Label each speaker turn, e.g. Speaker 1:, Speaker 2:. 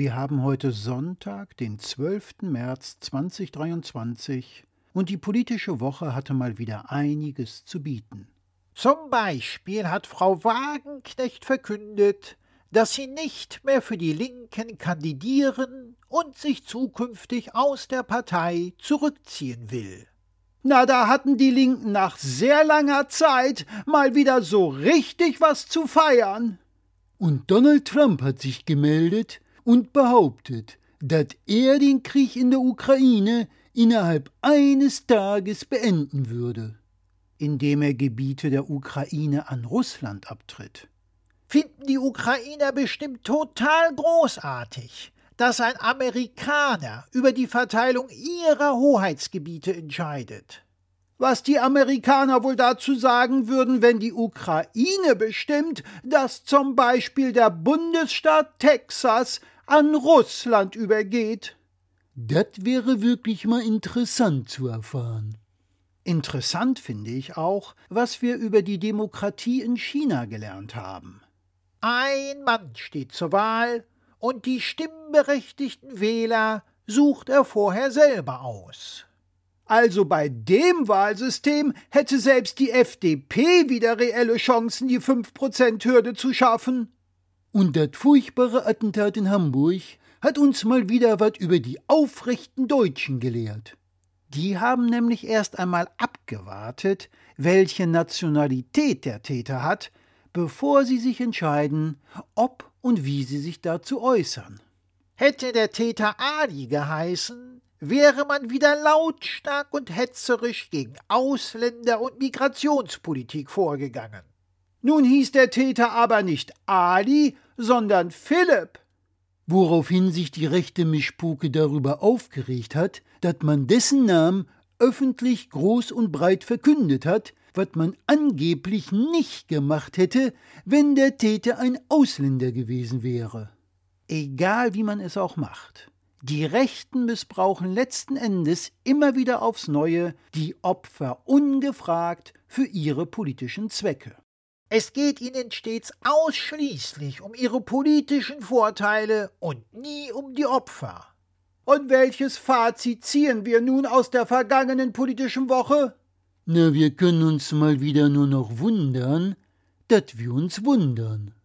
Speaker 1: Wir haben heute Sonntag, den 12. März 2023, und die politische Woche hatte mal wieder einiges zu bieten.
Speaker 2: Zum Beispiel hat Frau Wagenknecht verkündet, dass sie nicht mehr für die Linken kandidieren und sich zukünftig aus der Partei zurückziehen will.
Speaker 1: Na, da hatten die Linken nach sehr langer Zeit mal wieder so richtig was zu feiern.
Speaker 3: Und Donald Trump hat sich gemeldet und behauptet, dass er den Krieg in der Ukraine innerhalb eines Tages beenden würde.
Speaker 1: Indem er Gebiete der Ukraine an Russland abtritt.
Speaker 2: Finden die Ukrainer bestimmt total großartig, dass ein Amerikaner über die Verteilung ihrer Hoheitsgebiete entscheidet.
Speaker 1: Was die Amerikaner wohl dazu sagen würden, wenn die Ukraine bestimmt, dass zum Beispiel der Bundesstaat Texas an Russland übergeht.
Speaker 3: Das wäre wirklich mal interessant zu erfahren.
Speaker 1: Interessant finde ich auch, was wir über die Demokratie in China gelernt haben.
Speaker 2: Ein Mann steht zur Wahl und die stimmberechtigten Wähler sucht er vorher selber aus.
Speaker 1: Also bei dem Wahlsystem hätte selbst die FDP wieder reelle Chancen, die 5%-Hürde zu schaffen.
Speaker 3: Und das furchtbare Attentat in Hamburg hat uns mal wieder was über die aufrechten Deutschen gelehrt.
Speaker 1: Die haben nämlich erst einmal abgewartet, welche Nationalität der Täter hat, bevor sie sich entscheiden, ob und wie sie sich dazu äußern.
Speaker 2: Hätte der Täter Ali geheißen, wäre man wieder lautstark und hetzerisch gegen Ausländer und Migrationspolitik vorgegangen.
Speaker 1: Nun hieß der Täter aber nicht Ali, sondern Philipp.
Speaker 3: Woraufhin sich die rechte Mischpuke darüber aufgeregt hat, dass man dessen Namen öffentlich groß und breit verkündet hat, was man angeblich nicht gemacht hätte, wenn der Täter ein Ausländer gewesen wäre.
Speaker 1: Egal wie man es auch macht. Die Rechten missbrauchen letzten Endes immer wieder aufs Neue die Opfer ungefragt für ihre politischen Zwecke.
Speaker 2: Es geht ihnen stets ausschließlich um ihre politischen Vorteile und nie um die Opfer.
Speaker 1: Und welches Fazit ziehen wir nun aus der vergangenen politischen Woche?
Speaker 3: Na, wir können uns mal wieder nur noch wundern, dass wir uns wundern.